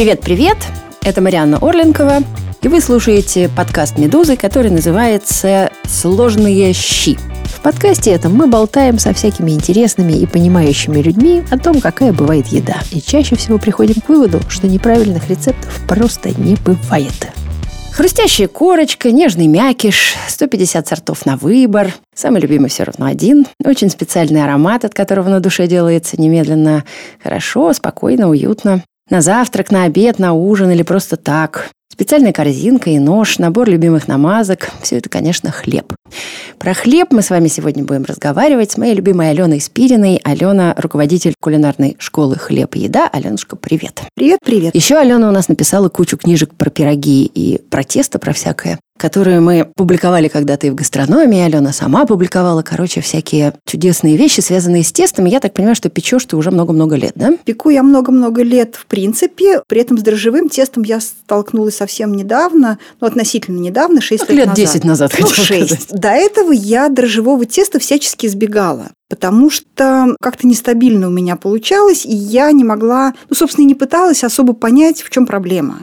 Привет-привет! Это Марианна Орленкова, и вы слушаете подкаст «Медузы», который называется «Сложные щи». В подкасте этом мы болтаем со всякими интересными и понимающими людьми о том, какая бывает еда. И чаще всего приходим к выводу, что неправильных рецептов просто не бывает. Хрустящая корочка, нежный мякиш, 150 сортов на выбор. Самый любимый все равно один. Очень специальный аромат, от которого на душе делается немедленно хорошо, спокойно, уютно. На завтрак, на обед, на ужин или просто так. Специальная корзинка и нож, набор любимых намазок. Все это, конечно, хлеб. Про хлеб мы с вами сегодня будем разговаривать с моей любимой Аленой Спириной. Алена – руководитель кулинарной школы «Хлеб и еда». Аленушка, привет. Привет, привет. Еще Алена у нас написала кучу книжек про пироги и про тесто, про всякое которые мы публиковали когда-то и в гастрономии. Алена сама публиковала, короче, всякие чудесные вещи, связанные с тестом. Я так понимаю, что печешь ты уже много-много лет, да? Пеку я много-много лет, в принципе. При этом с дрожжевым тестом я столкнулась совсем недавно, ну, относительно недавно, 6 лет, лет назад. 10 назад, ну, 6. До этого я дрожжевого теста всячески избегала потому что как-то нестабильно у меня получалось, и я не могла, ну, собственно, и не пыталась особо понять, в чем проблема.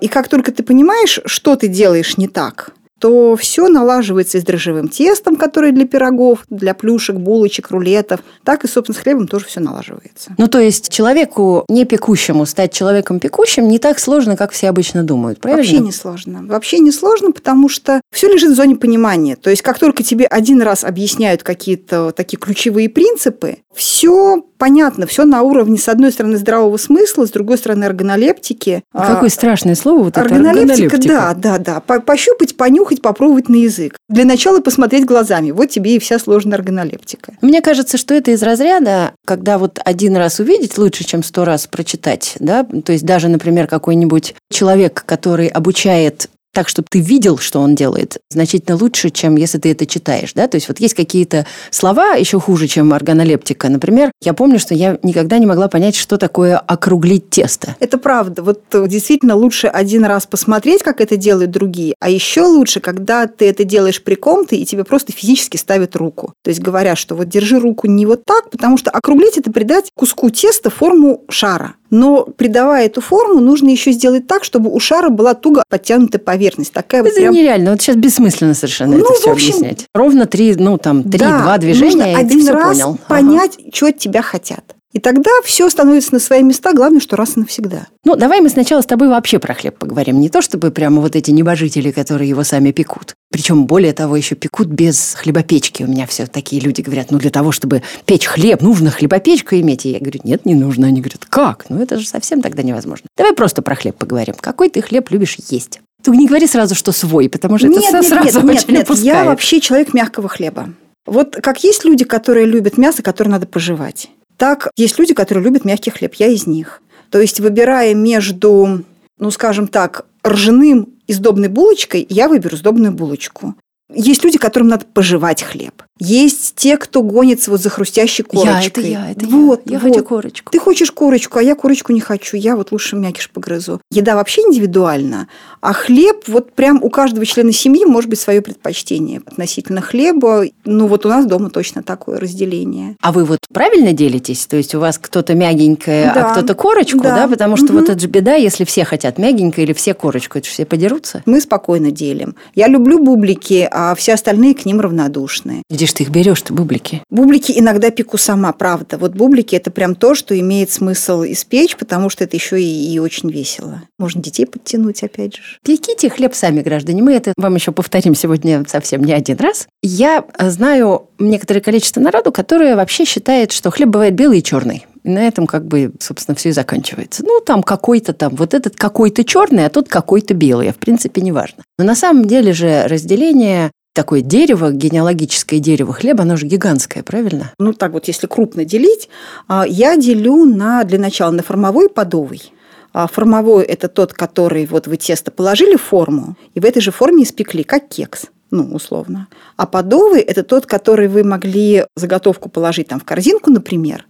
И как только ты понимаешь, что ты делаешь не так, то все налаживается и с дрожжевым тестом, которое для пирогов, для плюшек, булочек, рулетов, так и, собственно, с хлебом тоже все налаживается. Ну, то есть человеку не пекущему стать человеком пекущим не так сложно, как все обычно думают, правильно? Вообще не сложно. Вообще не сложно, потому что все лежит в зоне понимания. То есть как только тебе один раз объясняют какие-то такие ключевые принципы, все понятно, все на уровне, с одной стороны, здравого смысла, с другой стороны, органолептики. Какое а, страшное слово вот органолептика, это органолептика. Да, да, да. Пощупать, понюхать, попробовать на язык. Для начала посмотреть глазами. Вот тебе и вся сложная органолептика. Мне кажется, что это из разряда, когда вот один раз увидеть лучше, чем сто раз прочитать. Да? То есть даже, например, какой-нибудь человек, который обучает так, чтобы ты видел, что он делает, значительно лучше, чем если ты это читаешь. Да? То есть вот есть какие-то слова еще хуже, чем органолептика. Например, я помню, что я никогда не могла понять, что такое округлить тесто. Это правда. Вот действительно лучше один раз посмотреть, как это делают другие, а еще лучше, когда ты это делаешь при ком-то, и тебе просто физически ставят руку. То есть говорят, что вот держи руку не вот так, потому что округлить – это придать куску теста форму шара. Но придавая эту форму, нужно еще сделать так, чтобы у шара была туго подтянутая поверхность. Такая это вот прям... нереально. Вот сейчас бессмысленно совершенно ну, это все общем, объяснять. Ровно три, ну там три, да, движения, нужно и один ты раз все понял. понять, ага. что от тебя хотят. И тогда все становится на свои места, главное, что раз и навсегда. Ну, давай мы сначала с тобой вообще про хлеб поговорим. Не то чтобы прямо вот эти небожители, которые его сами пекут. Причем, более того, еще пекут без хлебопечки. У меня все такие люди говорят, ну, для того, чтобы печь хлеб, нужно хлебопечку иметь. И я говорю, нет, не нужно. Они говорят, как? Ну, это же совсем тогда невозможно. Давай просто про хлеб поговорим. Какой ты хлеб любишь есть? Ты не говори сразу, что свой, потому что нет, это нет, сразу нет, очень нет, нет. Я вообще человек мягкого хлеба. Вот как есть люди, которые любят мясо, которое надо пожевать. Так, есть люди, которые любят мягкий хлеб, я из них. То есть, выбирая между, ну, скажем так, ржаным и сдобной булочкой, я выберу сдобную булочку. Есть люди, которым надо пожевать хлеб. Есть те, кто гонится вот за хрустящей корочкой. Я, это я, это вот, я. Я вот. хочу корочку. Ты хочешь корочку, а я корочку не хочу. Я вот лучше мякиш погрызу. Еда вообще индивидуальна, а хлеб, вот прям у каждого члена семьи может быть свое предпочтение относительно хлеба. Ну вот у нас дома точно такое разделение. А вы вот правильно делитесь? То есть у вас кто-то мягенькое, а Да. а кто-то корочку, да? Да. Потому что Мгм. вот это же беда, если все хотят мягенькое или все корочку, это же все подерутся. Мы спокойно делим. Я люблю бублики, а все остальные к ним равнодушны. Где ж ты их берешь-то, бублики? Бублики иногда пеку сама, правда. Вот бублики – это прям то, что имеет смысл испечь, потому что это еще и, и очень весело. Можно детей подтянуть, опять же. Пеките хлеб сами, граждане. Мы это вам еще повторим сегодня совсем не один раз. Я знаю некоторое количество народу, которое вообще считает, что хлеб бывает белый и черный. И на этом как бы, собственно, все и заканчивается. Ну, там какой-то там, вот этот какой-то черный, а тот какой-то белый. А в принципе, неважно. Но на самом деле же разделение такое дерево, генеалогическое дерево хлеба, оно же гигантское, правильно? Ну, так вот, если крупно делить, а, я делю на, для начала на формовой и подовый. А Формовой – это тот, который вот вы тесто положили в форму, и в этой же форме испекли, как кекс ну, условно. А подовый – это тот, который вы могли заготовку положить там в корзинку, например,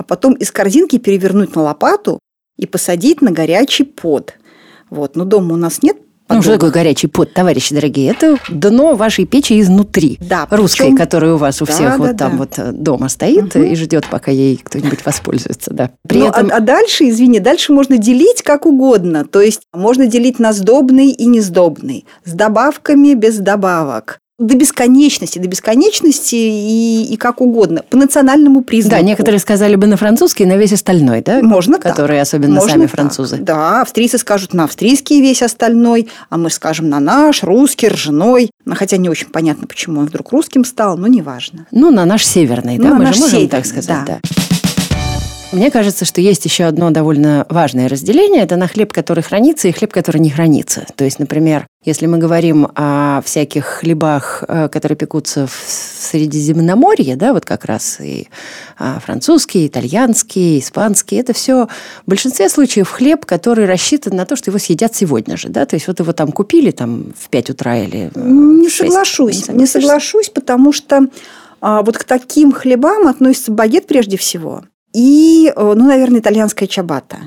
а потом из корзинки перевернуть на лопату и посадить на горячий под. Вот. Но дома у нас нет Ну, что такое горячий пот, товарищи дорогие? Это дно вашей печи изнутри. Да, Русской, причем- которая у вас у Да, всех да, вот там да. вот э, дома стоит и ждет, пока ей кто-нибудь воспользуется, да. При Ну, этом... а, а дальше, извини, дальше можно делить как угодно. То есть можно делить на сдобный и несдобный, с добавками, без добавок. До бесконечности, до бесконечности и, и как угодно, по национальному признаку. Да, некоторые сказали бы на французский, на весь остальной, да? Можно так. Которые особенно Можно сами так. французы. Да, австрийцы скажут на австрийский весь остальной, а мы скажем на наш, русский, ржаной. Ну, Хотя не очень понятно, почему он вдруг русским стал, но неважно. Ну, на наш северный, Ну, да, на мы же можем северный, так сказать, да. да. Мне кажется, что есть еще одно довольно важное разделение. Это на хлеб, который хранится, и хлеб, который не хранится. То есть, например, если мы говорим о всяких хлебах, э, которые пекутся в Средиземноморье, да, вот как раз и а, французский, итальянский, испанский, это все в большинстве случаев хлеб, который рассчитан на то, что его съедят сегодня же, да, то есть вот его там купили там в 5 утра или э, Не соглашусь, не согласишься? соглашусь, потому что а, вот к таким хлебам относится багет прежде всего и, э, ну, наверное, итальянская чабата.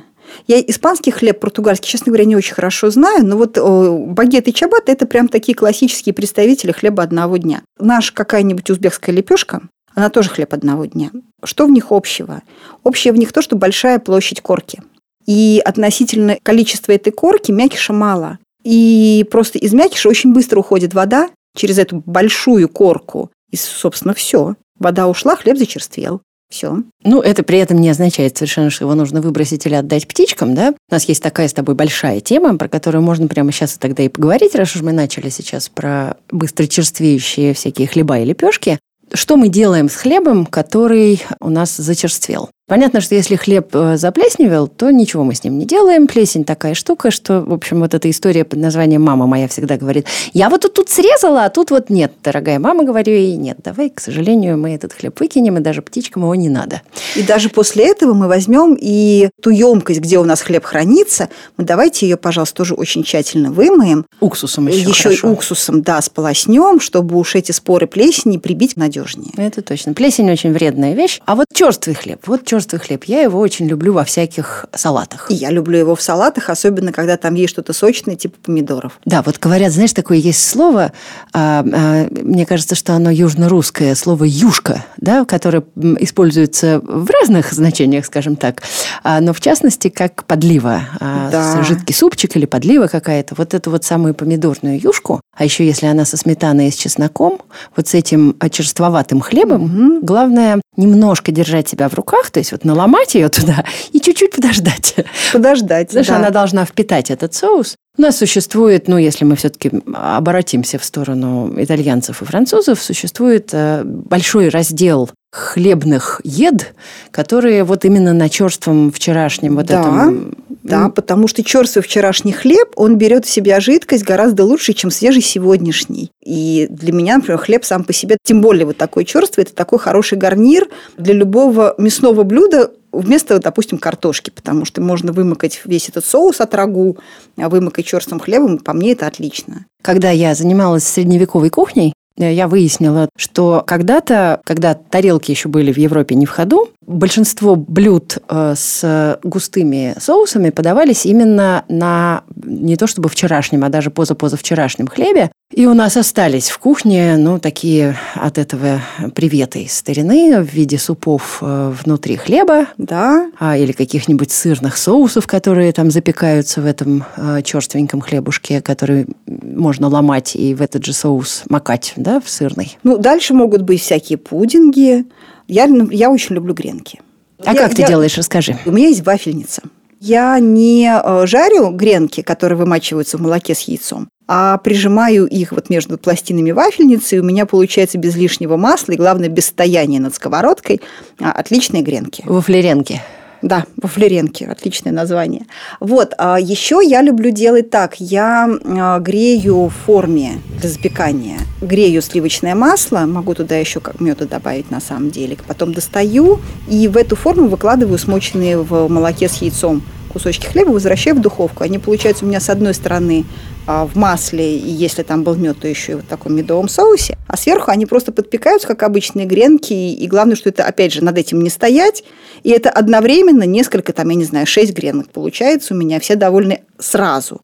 Я испанский хлеб, португальский, честно говоря, не очень хорошо знаю, но вот э, багет и чабата – это прям такие классические представители хлеба одного дня. Наша какая-нибудь узбекская лепешка, она тоже хлеб одного дня. Что в них общего? Общее в них то, что большая площадь корки. И относительно количества этой корки мякиша мало. И просто из мякиша очень быстро уходит вода через эту большую корку. И, собственно, все. Вода ушла, хлеб зачерствел. Все. Ну, это при этом не означает совершенно, что его нужно выбросить или отдать птичкам, да? У нас есть такая с тобой большая тема, про которую можно прямо сейчас и тогда и поговорить, раз уж мы начали сейчас про быстро черствеющие всякие хлеба и лепешки. Что мы делаем с хлебом, который у нас зачерствел? Понятно, что если хлеб э, заплесневел, то ничего мы с ним не делаем. Плесень такая штука, что, в общем, вот эта история под названием «Мама моя всегда говорит, я вот тут, тут срезала, а тут вот нет, дорогая мама, говорю ей, нет, давай, к сожалению, мы этот хлеб выкинем, и даже птичкам его не надо. И даже после этого мы возьмем и ту емкость, где у нас хлеб хранится, мы давайте ее, пожалуйста, тоже очень тщательно вымоем. Уксусом еще, Еще и хорошо. уксусом, да, сполоснем, чтобы уж эти споры плесени прибить надежнее. Это точно. Плесень очень вредная вещь. А вот черствый хлеб, вот черствый хлеб, я его очень люблю во всяких салатах. И я люблю его в салатах, особенно когда там есть что-то сочное, типа помидоров. Да, вот говорят, знаешь, такое есть слово, а, а, мне кажется, что оно южно-русское, слово «юшка», да, которое используется в разных значениях, скажем так, а, но в частности как подлива, а, Да. жидкий супчик или подлива какая-то, вот эту вот самую помидорную юшку, а еще если она со сметаной и с чесноком, вот с этим а, черствоватым хлебом, главное немножко держать себя в руках, то есть вот наломать ее туда и чуть-чуть подождать. Подождать. Знаешь, да. она должна впитать этот соус. У нас существует, ну, если мы все-таки обратимся в сторону итальянцев и французов, существует э, большой раздел хлебных ед, которые вот именно на черством вчерашнем вот Да, этом... Да, потому что черствый вчерашний хлеб, он берет в себя жидкость гораздо лучше, чем свежий сегодняшний. И для меня, например, хлеб сам по себе, тем более вот такой черствый, это такой хороший гарнир для любого мясного блюда вместо, допустим, картошки, потому что можно вымыкать весь этот соус от рагу, а вымыкать черствым хлебом, по мне это отлично. Когда я занималась средневековой кухней, я выяснила, что когда-то, когда тарелки еще были в Европе не в ходу, большинство блюд э, с густыми соусами подавались именно на не то чтобы вчерашнем, а даже позапозавчерашнем хлебе. И у нас остались в кухне, ну, такие от этого приветы из старины в виде супов э, внутри хлеба, Да, а, или каких-нибудь сырных соусов, которые там запекаются в этом э, черственьком хлебушке, который можно ломать и в этот же соус макать, да, в сырный. ну дальше могут быть всякие пудинги. Я, я очень люблю гренки. А Я- как ты я- делаешь, расскажи. У меня есть вафельница. Я не э, жарю гренки, которые вымачиваются в молоке с яйцом, а прижимаю их вот между пластинами вафельницы, и у меня получается без лишнего масла и, главное, без стояния над сковородкой а, отличные гренки. Во флеренке. Да, во флеренке, отличное название. Вот, а еще я люблю делать так. Я а, грею в форме для запекания. Грею сливочное масло, могу туда еще как меда добавить на самом деле. Потом достаю и в эту форму выкладываю смоченные в молоке с яйцом кусочки хлеба, возвращаю в духовку. Они получаются у меня с одной стороны а, в масле, и если там был мед, то еще и вот в таком медовом соусе. А сверху они просто подпекаются, как обычные гренки. И главное, что это, опять же, над этим не стоять. И это одновременно несколько, там, я не знаю, шесть гренок получается у меня. Все довольны сразу.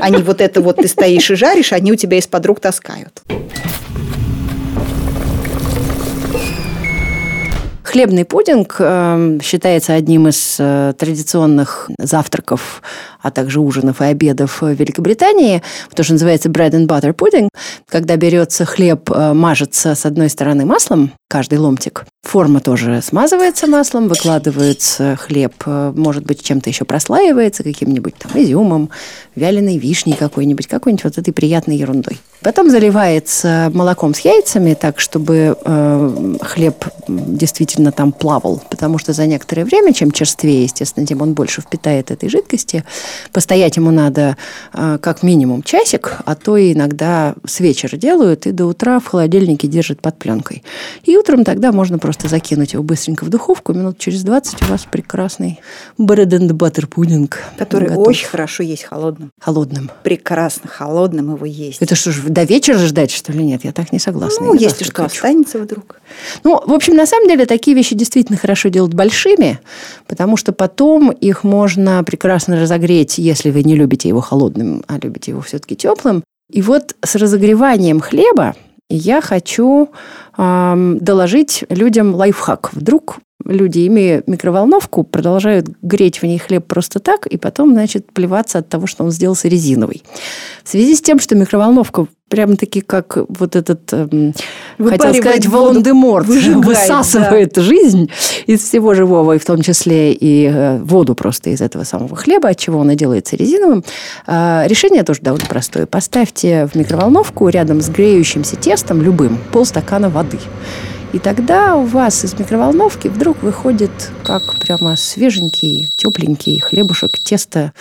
Они вот это вот ты стоишь и жаришь, они у тебя из-под рук таскают. Хлебный пудинг э, считается одним из э, традиционных завтраков, а также ужинов и обедов в Великобритании, то, что называется bread and butter pudding, когда берется хлеб, э, мажется с одной стороны маслом, каждый ломтик, форма тоже смазывается маслом, выкладывается хлеб, э, может быть, чем-то еще прослаивается, каким-нибудь там изюмом, вяленой вишней какой-нибудь, какой-нибудь вот этой приятной ерундой. Потом заливается молоком с яйцами, так, чтобы э, хлеб действительно там плавал, потому что за некоторое время, чем черствее, естественно, тем он больше впитает этой жидкости. Постоять ему надо э, как минимум часик, а то и иногда с вечера делают, и до утра в холодильнике держат под пленкой. И утром тогда можно просто закинуть его быстренько в духовку, минут через 20 у вас прекрасный bread and butter пудинг. Который готов. очень хорошо есть холодным. Холодным. Прекрасно холодным его есть. Это что ж, до вечера ждать, что ли? Нет, я так не согласна. Ну, если что, хочу. останется вдруг. Ну, в общем, на самом деле, такие вещи действительно хорошо делать большими, потому что потом их можно прекрасно разогреть, если вы не любите его холодным, а любите его все-таки теплым. И вот с разогреванием хлеба я хочу э, доложить людям лайфхак. Вдруг люди, имея микроволновку, продолжают греть в ней хлеб просто так, и потом, значит, плеваться от того, что он сделался резиновый. В связи с тем, что микроволновка прямо-таки как вот этот, эм, хотел сказать, Волан-де-Морт высасывает да. жизнь из всего живого, и в том числе и э, воду просто из этого самого хлеба, от чего он и делается резиновым. Э, решение тоже довольно простое. Поставьте в микроволновку рядом с греющимся тестом любым полстакана воды. И тогда у вас из микроволновки вдруг выходит как прямо свеженький, тепленький хлебушек, тесто,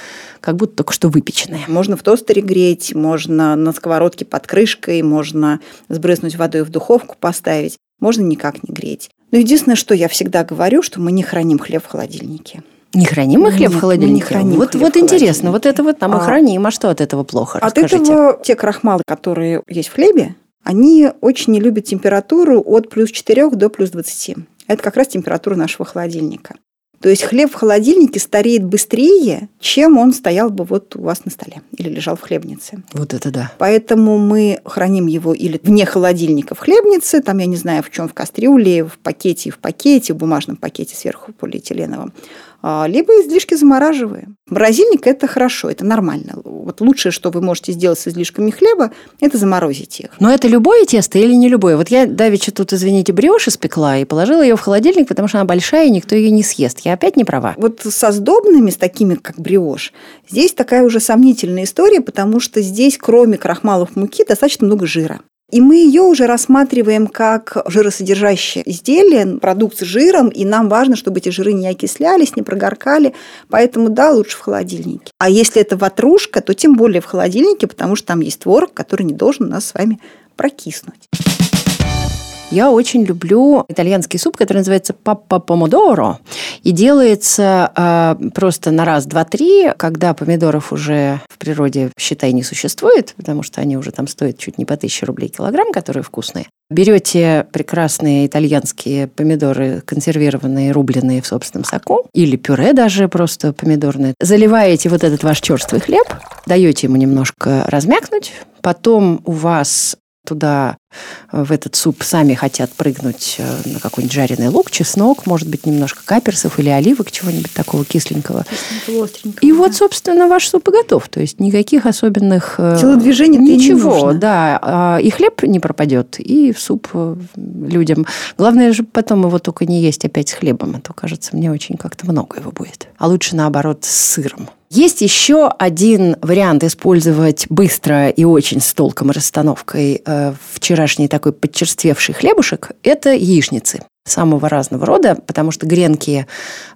как будто только что выпеченное. Можно в тостере греть, можно на сковородке под крышкой, можно сбрызнуть водой в духовку поставить, можно никак не греть. Но единственное, что я всегда говорю, что мы не храним хлеб в холодильнике. Не храним мы хлеб Нет, в холодильнике? Не храним вот вот интересно, вот это вот там а, и храним, а что от этого плохо? От Расскажите. этого те крахмалы, которые есть в хлебе, они очень не любят температуру от плюс 4 до плюс 20. Это как раз температура нашего холодильника. То есть хлеб в холодильнике стареет быстрее, чем он стоял бы вот у вас на столе или лежал в хлебнице. Вот это да. Поэтому мы храним его или вне холодильника в хлебнице, там я не знаю в чем, в кастрюле, в пакете, в пакете, в бумажном пакете сверху полиэтиленовом. А, либо излишки замораживаем. Морозильник – это хорошо, это нормально. Вот лучшее, что вы можете сделать с излишками хлеба, это заморозить их. Но это любое тесто или не любое? Вот я давеча тут, извините, брioche испекла и положила ее в холодильник, потому что она большая, и никто ее не съест. Я опять не права. Вот со сдобными, с такими, как бриош, здесь такая уже сомнительная история, потому что здесь, кроме крахмалов муки, достаточно много жира. И мы ее уже рассматриваем как жиросодержащее изделие, продукт с жиром, и нам важно, чтобы эти жиры не окислялись, не прогоркали, поэтому да, лучше в холодильнике. А если это ватрушка, то тем более в холодильнике, потому что там есть творог, который не должен у нас с вами прокиснуть. Я очень люблю итальянский суп, который называется папа помодоро. И делается э, просто на раз, два, три, когда помидоров уже в природе, считай, не существует, потому что они уже там стоят чуть не по тысяче рублей килограмм, которые вкусные. Берете прекрасные итальянские помидоры, консервированные, рубленые в собственном соку, или пюре даже просто помидорное. Заливаете вот этот ваш черствый хлеб, даете ему немножко размякнуть, потом у вас туда, э, в этот суп, сами хотят прыгнуть э, на какой-нибудь жареный лук, чеснок, может быть, немножко каперсов или оливок, чего-нибудь такого кисленького. И да. вот, собственно, ваш суп и готов. То есть никаких особенных... Э, Телодвижений Ничего, не нужно. да. А, и хлеб не пропадет, и суп людям. Главное же потом его только не есть опять с хлебом, а то, кажется, мне очень как-то много его будет. А лучше, наоборот, с сыром. Есть еще один вариант использовать быстро и очень с толком расстановкой э, вчерашний такой подчерствевший хлебушек – это яичницы. Самого разного рода, потому что гренки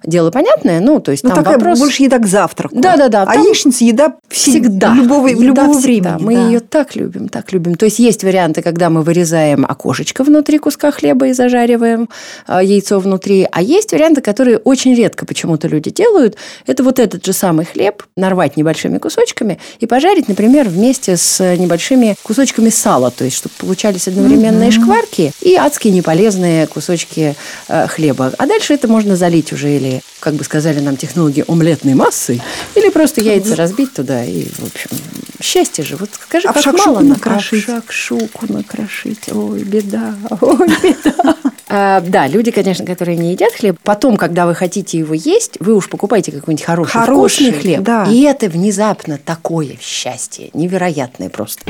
дело понятное, ну, то есть ну, там такая вопрос... больше еда к завтраку. Да-да-да. А яичница еда всегда, любого, еда любого всегда. времени. Мы да. ее так любим, так любим. То есть есть варианты, когда мы вырезаем окошечко внутри куска хлеба и зажариваем а, яйцо внутри, а есть варианты, которые очень редко почему-то люди делают. Это вот этот же самый хлеб нарвать небольшими кусочками и пожарить, например, вместе с небольшими кусочками сала, то есть чтобы получались одновременные mm-hmm. шкварки и адские неполезные кусочки э, хлеба. А дальше это можно залить уже или, как бы сказали нам технологи, омлетной массой, или просто яйца разбить туда и, в общем, счастье же. Вот скажи, а как шакшуку мало накрошить. А шакшуку накрошить. Ой, беда, ой, беда. А, да, люди, конечно, которые не едят хлеб, потом, когда вы хотите его есть, вы уж покупаете какой-нибудь хороший, Хороший, вкусный хлеб. да. И это внезапно такое счастье, невероятное просто.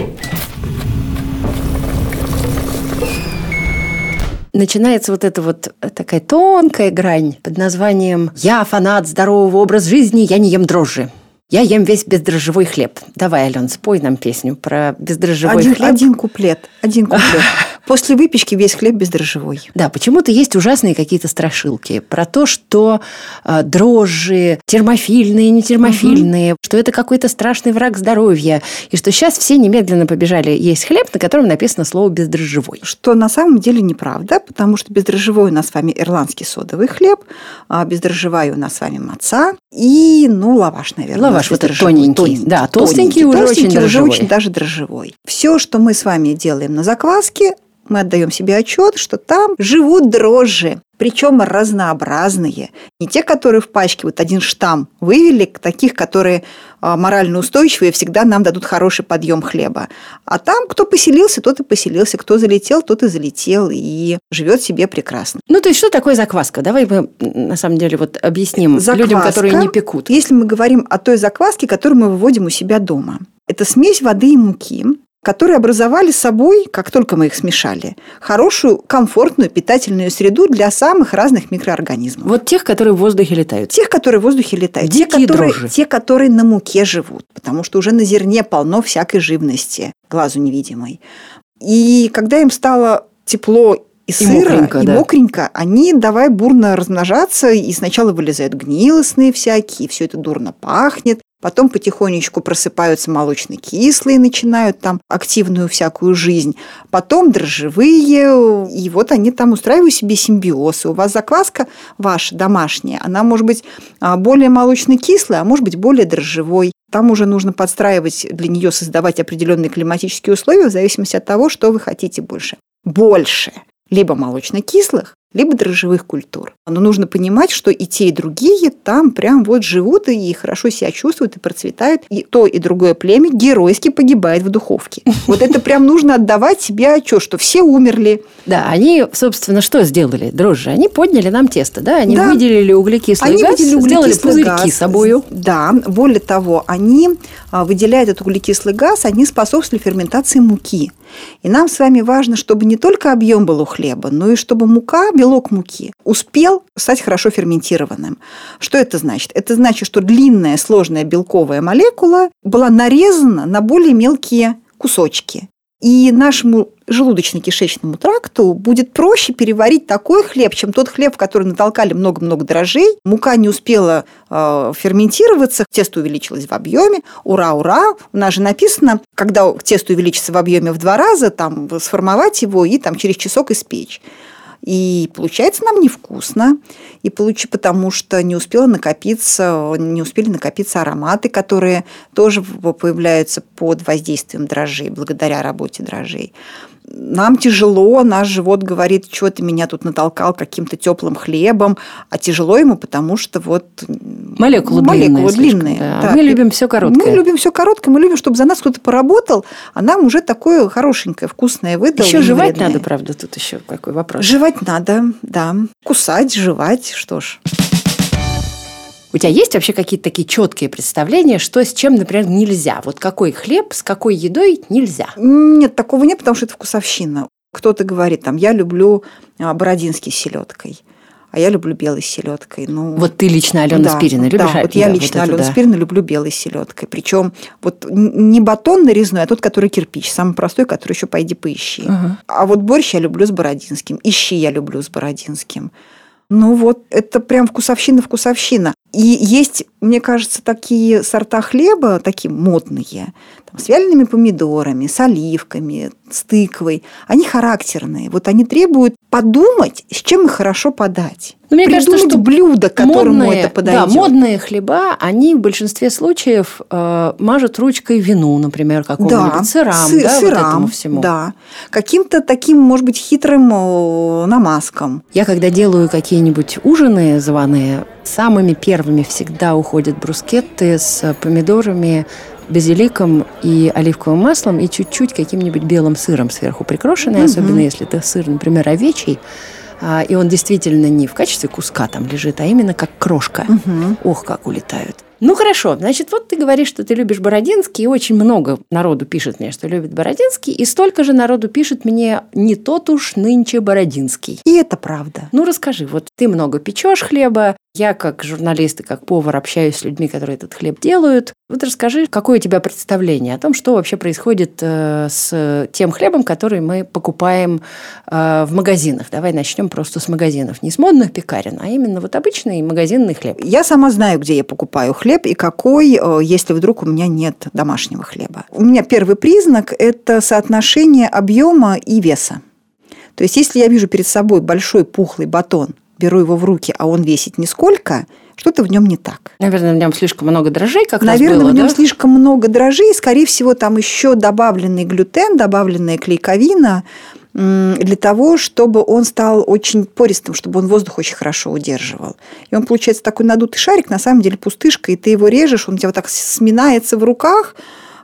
Начинается вот эта вот такая тонкая грань под названием «Я фанат здорового образа жизни, я не ем дрожжи». Я ем весь бездрожжевой хлеб. Давай, Ален, спой нам песню про бездрожжевой один, хлеб. Один куплет. Один куплет. После выпечки весь хлеб бездрожжевой. Да, почему-то есть ужасные какие-то страшилки про то, что э, дрожжи термофильные, не термофильные, угу. что это какой-то страшный враг здоровья, и что сейчас все немедленно побежали есть хлеб, на котором написано слово бездрожжевой. Что на самом деле неправда, потому что бездрожжевой у нас с вами ирландский содовый хлеб, а бездрожжевая у нас с вами маца и, ну, лаваш, наверное. Лаваш вот этот тоненький. тоненький. Да, толстенький, тоненький, уже толстенький, очень уже дрожжевой. очень даже дрожжевой. Все, что мы с вами делаем на закваске, мы отдаем себе отчет, что там живут дрожжи, причем разнообразные. Не те, которые в пачке вот один штамм вывели, таких, которые а, морально устойчивые, всегда нам дадут хороший подъем хлеба. А там, кто поселился, тот и поселился, кто залетел, тот и залетел, и живет себе прекрасно. Ну, то есть, что такое закваска? Давай мы, на самом деле, вот объясним Закваска, людям, которые не пекут. Если мы говорим о той закваске, которую мы выводим у себя дома. Это смесь воды и муки, которые образовали собой, как только мы их смешали, хорошую, комфортную, питательную среду для самых разных микроорганизмов. Вот тех, которые в воздухе летают. Тех, которые в воздухе летают. Дикие те, которые, дрожжи. те, которые на муке живут, потому что уже на зерне полно всякой живности, глазу невидимой. И когда им стало тепло и, И сыро, мокренько, и да. мокренько, они давай бурно размножаться, и сначала вылезают гнилостные всякие, все это дурно пахнет, потом потихонечку просыпаются молочно-кислые, начинают там активную всякую жизнь, потом дрожжевые, и вот они там устраивают себе симбиоз. И у вас закваска ваша домашняя, она может быть а, более молочно-кислая, а может быть более дрожжевой. Там уже нужно подстраивать для нее, создавать определенные климатические условия в зависимости от того, что вы хотите больше. Больше либо молочно-кислых, либо дрожжевых культур. Но нужно понимать, что и те, и другие там прям вот живут и хорошо себя чувствуют и процветают. И то, и другое племя геройски погибает в духовке. Вот это прям нужно отдавать себе отчет, что все умерли. Да, они, собственно, что сделали, дрожжи? Они подняли нам тесто, да? Они Да. выделили углекислый Они газ, выделили сделали углекислый пузырьки газ. собою. Да, более того, они, а, выделяя этот углекислый газ, они способствовали ферментации муки. И нам с вами важно, чтобы не только объем был у хлеба, но и чтобы мука, белок муки, успел стать хорошо ферментированным. Что это значит? Это значит, что длинная сложная белковая молекула была нарезана на более мелкие кусочки. И нашему желудочно-кишечному тракту будет проще переварить такой хлеб, чем тот хлеб, в который натолкали много-много дрожжей. Мука не успела э, ферментироваться, тесто увеличилось в объеме. Ура, ура! У нас же написано, когда тесто увеличится в объеме в два раза, там сформовать его и там через часок испечь. И получается нам невкусно, и получи, потому что не успела накопиться, не успели накопиться ароматы, которые тоже появляются под воздействием дрожжей, благодаря работе дрожжей. Нам тяжело, наш живот говорит, что ты меня тут натолкал каким-то теплым хлебом, а тяжело ему, потому что вот Молекулы, молекулы длинные. длинные. да. Да. Мы любим все короткое. Мы любим все короткое, мы любим, чтобы за нас кто-то поработал, а нам уже такое хорошенькое, вкусное выдал. Еще и жевать надо, правда, тут еще какой вопрос. Жевать надо, да. Кусать, жевать, что ж. У тебя есть вообще какие-то такие четкие представления, что с чем, например, нельзя? Вот какой хлеб с какой едой нельзя? Нет, такого нет, потому что это вкусовщина. Кто-то говорит, там, я люблю а, бородинский с селедкой. а я люблю белой селедкой. Ну, вот ты лично Алена да, Спирина любишь? Да, вот я лично вот Алену да. Спирину люблю белой селедкой. Причем вот не батон нарезной, а тот, который кирпич, самый простой, который еще пойди поищи. Угу. А вот борщ я люблю с Бородинским, ищи я люблю с Бородинским. Ну вот, это прям вкусовщина-вкусовщина. И есть, мне кажется, такие сорта хлеба, такие модные, там, с вялеными помидорами, с оливками, с тыквой. Они характерные. Вот они требуют подумать, с чем их хорошо подать. Но мне кажется, что блюдо, которому модные, это подойдет. Да, модные хлеба, они в большинстве случаев э, мажут ручкой вину, например, какому-нибудь да, сырам, сы- да, сырам, вот этому всему. Да, каким-то таким, может быть, хитрым намазком. Я когда делаю какие-нибудь ужины званые, самыми первыми всегда уходят брускетты с помидорами, базиликом и оливковым маслом и чуть-чуть каким-нибудь белым сыром сверху прикрошенный, угу. особенно если это сыр, например, овечий. А, и он действительно не в качестве куска там лежит, а именно как крошка. Угу. Ох, как улетают. Ну хорошо, значит, вот ты говоришь, что ты любишь Бородинский, и очень много народу пишет мне, что любит Бородинский, и столько же народу пишет мне не тот уж нынче Бородинский. И это правда. Ну расскажи, вот ты много печешь хлеба, я как журналист и как повар общаюсь с людьми, которые этот хлеб делают. Вот расскажи, какое у тебя представление о том, что вообще происходит э, с тем хлебом, который мы покупаем э, в магазинах. Давай начнем просто с магазинов. Не с модных пекарен, а именно вот обычный магазинный хлеб. Я сама знаю, где я покупаю хлеб и какой, э, если вдруг у меня нет домашнего хлеба. У меня первый признак – это соотношение объема и веса. То есть, если я вижу перед собой большой пухлый батон – беру его в руки, а он весит нисколько, что-то в нем не так. Наверное, в нем слишком много дрожжей, как Наверное, было, в нем да? слишком много дрожжей, и, скорее всего, там еще добавленный глютен, добавленная клейковина для того, чтобы он стал очень пористым, чтобы он воздух очень хорошо удерживал. И он получается такой надутый шарик, на самом деле пустышка, и ты его режешь, он у тебя вот так сминается в руках,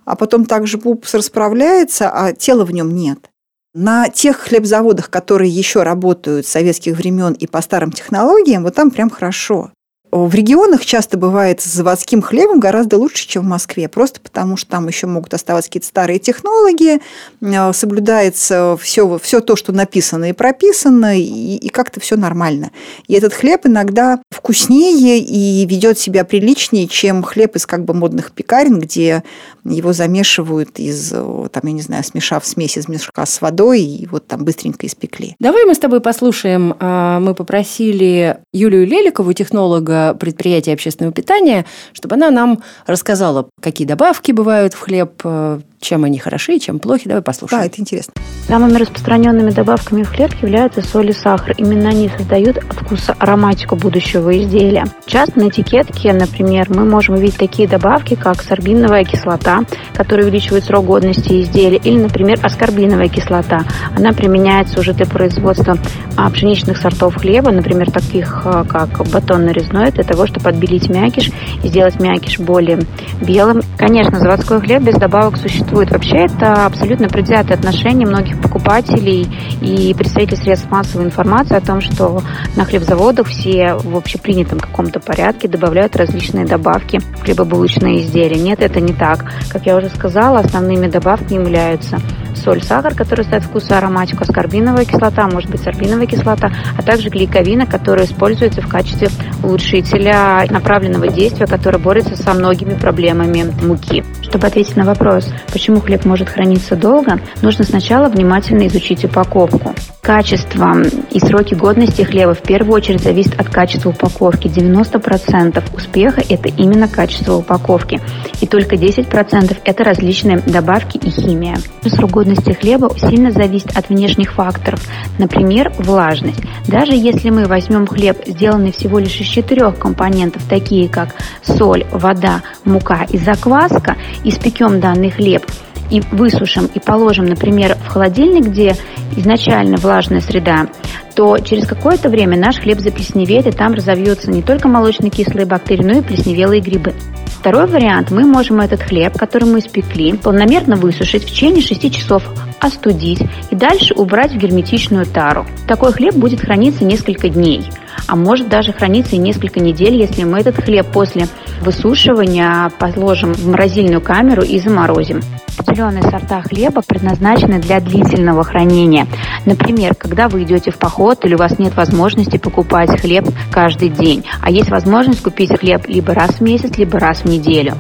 а потом также пупс расправляется, а тела в нем нет. На тех хлебзаводах, которые еще работают с советских времен и по старым технологиям, вот там прям хорошо. В регионах часто бывает с заводским хлебом гораздо лучше, чем в Москве, просто потому что там еще могут оставаться какие-то старые технологии, э, соблюдается все, все то, что написано и прописано, и, и как-то все нормально. И этот хлеб иногда вкуснее и ведет себя приличнее, чем хлеб из как бы модных пекарен, где его замешивают из, э, там, я не знаю, смешав смесь из мешка с водой, и вот там быстренько испекли. Давай мы с тобой послушаем. А, мы попросили Юлию Леликову, технолога предприятия общественного питания, чтобы она нам рассказала, какие добавки бывают в хлеб, э, чем они хороши, чем плохи. Давай послушаем. Да, это интересно. Самыми распространенными добавками в хлеб являются соль и сахар. Именно они создают вкус ароматику будущего изделия. Часто на этикетке, например, мы можем увидеть такие добавки, как сорбиновая кислота, которая увеличивает срок годности изделия, или, например, аскорбиновая кислота. Она применяется уже для производства а, пшеничных сортов хлеба, например, таких а, как батон нарезной, для того, чтобы отбелить мякиш и сделать мякиш более белым. Конечно, заводской хлеб без добавок существует существует. Вообще это абсолютно предвзятое отношение многих покупателей и представителей средств массовой информации о том, что на хлебзаводах все в общепринятом каком-то порядке добавляют различные добавки в хлебобулочные изделия. Нет, это не так. Как я уже сказала, основными добавками являются соль, сахар, который ставит вкус и ароматику, аскорбиновая кислота, может быть сорбиновая кислота, а также гликовина, которая используется в качестве улучшителя направленного действия, который борется со многими проблемами муки. Чтобы ответить на вопрос, почему хлеб может храниться долго, нужно сначала внимательно изучить упаковку. Качество и сроки годности хлеба в первую очередь зависит от качества упаковки. 90% успеха – это именно качество упаковки. И только 10% – это различные добавки и химия. Срок годности хлеба сильно зависит от внешних факторов, например, влажность. Даже если мы возьмем хлеб, сделанный всего лишь из четырех компонентов, такие как соль, вода, мука и закваска, испекем данный хлеб – и высушим и положим, например, в холодильник, где изначально влажная среда, то через какое-то время наш хлеб заплесневеет, и там разовьются не только молочно-кислые бактерии, но и плесневелые грибы. Второй вариант. Мы можем этот хлеб, который мы испекли, полномерно высушить в течение 6 часов, остудить и дальше убрать в герметичную тару. Такой хлеб будет храниться несколько дней. А может даже храниться и несколько недель, если мы этот хлеб после высушивания положим в морозильную камеру и заморозим. Определенные сорта хлеба предназначены для длительного хранения. Например, когда вы идете в поход или у вас нет возможности покупать хлеб каждый день, а есть возможность купить хлеб либо раз в месяц, либо раз в неделю.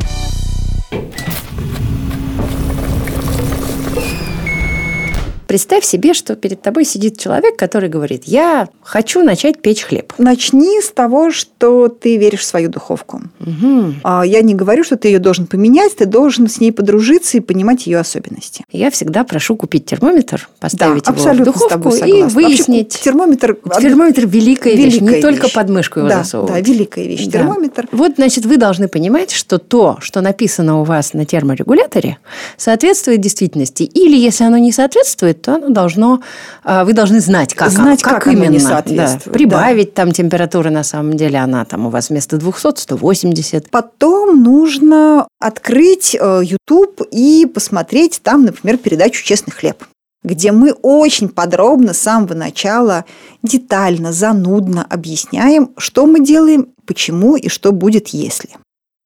Представь себе, что перед тобой сидит человек, который говорит, я хочу начать печь хлеб. Начни с того, что ты веришь в свою духовку. Угу. Я не говорю, что ты ее должен поменять, ты должен с ней подружиться и понимать ее особенности. Я всегда прошу купить термометр, поставить да, его абсолютно в духовку и выяснить. Вообще, термометр... Термометр великая, вещь, великая не только вещь. под мышку его да, засовывать. Да, великая вещь. Да. Термометр. Вот, значит, вы должны понимать, что то, что написано у вас на терморегуляторе, соответствует действительности. Или, если оно не соответствует, то оно должно, а, вы должны знать, как, Знать, как, как оно именно. не соответствует, Да. Прибавить там температуры, на самом деле, она там у вас вместо 200 180. Потом нужно открыть э, YouTube и посмотреть там, например, передачу «Честный хлеб», где мы очень подробно с самого начала, детально, занудно объясняем, что мы делаем, почему и что будет, если.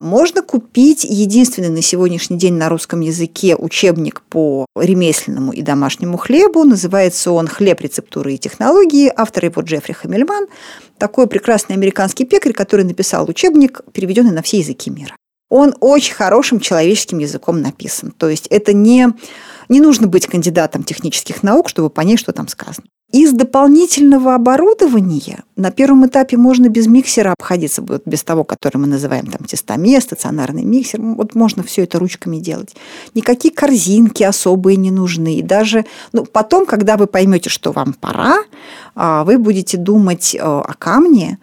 Можно купить единственный на сегодняшний день на русском языке учебник по ремесленному и домашнему хлебу. Называется он «Хлеб, рецептуры и технологии». Автор его Джеффри Хамельман. Такой прекрасный американский пекарь, который написал учебник, переведенный на все языки мира. Он очень хорошим человеческим языком написан. То есть это не, не нужно быть кандидатом технических наук, чтобы понять, что там сказано. Из дополнительного оборудования на первом этапе можно без миксера обходиться, вот без того, который мы называем там тестомес, стационарный миксер. Вот можно все это ручками делать. Никакие корзинки особые не нужны. И даже ну, потом, когда вы поймете, что вам пора, а, вы будете думать о камне,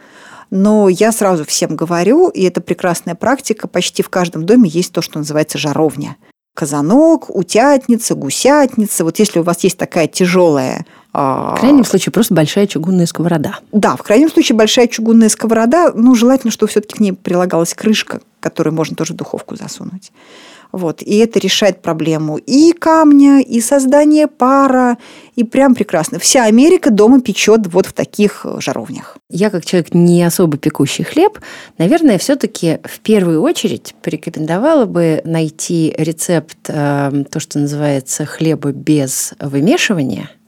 но я сразу всем говорю, и это прекрасная практика, почти в каждом доме есть то, что называется жаровня. Казанок, утятница, гусятница. Вот если у вас есть такая тяжелая в крайнем случае, просто большая чугунная сковорода. Да, в крайнем случае, большая чугунная сковорода. Ну, желательно, чтобы все-таки к ней прилагалась крышка, которую можно тоже в духовку засунуть. Вот. И это решает проблему и камня, и создания пара, и прям прекрасно. Вся Америка дома печет вот в таких жаровнях. Я, как человек не особо пекущий хлеб, наверное, все-таки в первую очередь порекомендовала бы найти рецепт, э, то, что называется хлеба без вымешивания –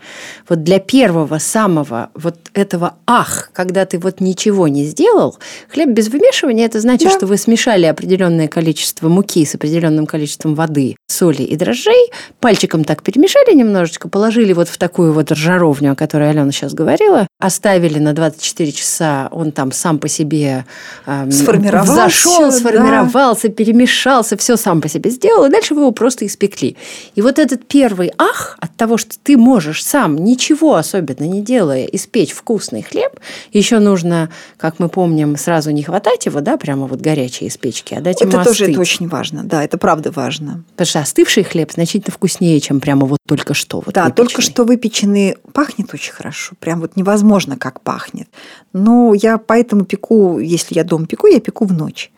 вот для первого самого вот этого ах, когда ты вот ничего не сделал, хлеб без вымешивания, это значит, да. что вы смешали определенное количество муки с определенным количеством воды, соли и дрожжей, пальчиком так перемешали немножечко, положили вот в такую вот жаровню, о которой Алена сейчас говорила, оставили на 24 часа, он там сам по себе эм, сформировался, взошел, сформировался, да. перемешался, все сам по себе сделал, и дальше вы его просто испекли. И вот этот первый ах от того, что ты можешь сам, ничего особенно не делая, испечь вкусный хлеб, еще нужно, как мы помним, сразу не хватать его, да, прямо вот горячие из печки, а дать это ему тоже остыть. это очень важно, да, это правда важно. Потому что остывший хлеб значительно вкуснее, чем прямо вот только что вот Да, выпеченный. только что выпеченный пахнет очень хорошо, прям вот невозможно, как пахнет. Но я поэтому пеку, если я дома пеку, я пеку в ночь.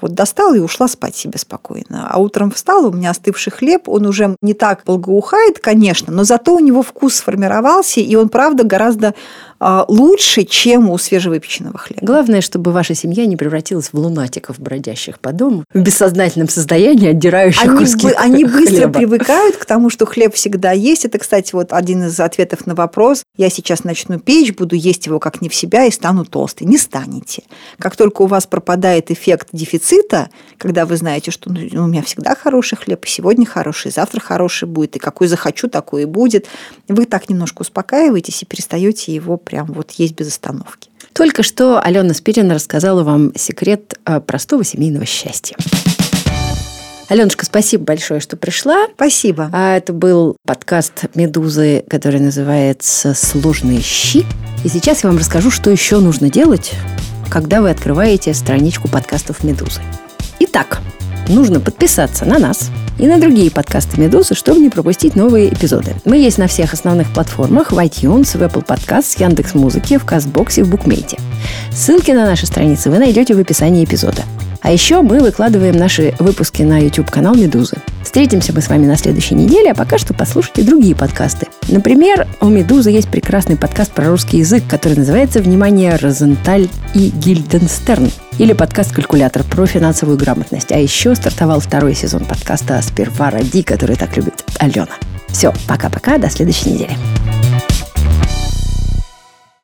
Вот достала и ушла спать себе спокойно. А утром встала, у меня остывший хлеб, он уже не так благоухает, конечно, но зато у него вкус сформировался, и он, правда, гораздо а, лучше, чем у свежевыпеченного хлеба. Главное, чтобы ваша семья не превратилась в лунатиков, бродящих по дому, в бессознательном состоянии, отдирающих они, куски Они быстро хлеба. привыкают к тому, что хлеб всегда есть. Это, кстати, вот один из ответов на вопрос. Я сейчас начну печь, буду есть его как не в себя и стану толстой. Не станете. Как только у вас пропадает эффект дефицита, когда вы знаете, что ну, у меня всегда хороший хлеб, и сегодня хороший, и завтра хороший будет, и какой захочу, такой и будет, вы так немножко успокаиваетесь и перестаете его прям вот есть без остановки. Только что Алена Спирина рассказала вам секрет э, простого семейного счастья. Аленушка, спасибо большое, что пришла. Спасибо. А это был подкаст «Медузы», который называется «Сложные щи». И сейчас я вам расскажу, что еще нужно делать, когда вы открываете страничку подкастов «Медузы». Итак, нужно подписаться на нас и на другие подкасты «Медузы», чтобы не пропустить новые эпизоды. Мы есть на всех основных платформах в iTunes, в Apple Podcasts, Яндекс.Музыке, в Кастбоксе, в Букмейте. Ссылки на наши страницы вы найдете в описании эпизода. А еще мы выкладываем наши выпуски на YouTube-канал «Медузы». Встретимся мы с вами на следующей неделе, а пока что послушайте другие подкасты. Например, у «Медузы» есть прекрасный подкаст про русский язык, который называется «Внимание, Розенталь и Гильденстерн» или подкаст «Калькулятор» про финансовую грамотность. А еще стартовал второй сезон подкаста «Сперва ради», который так любит Алена. Все, пока-пока, до следующей недели.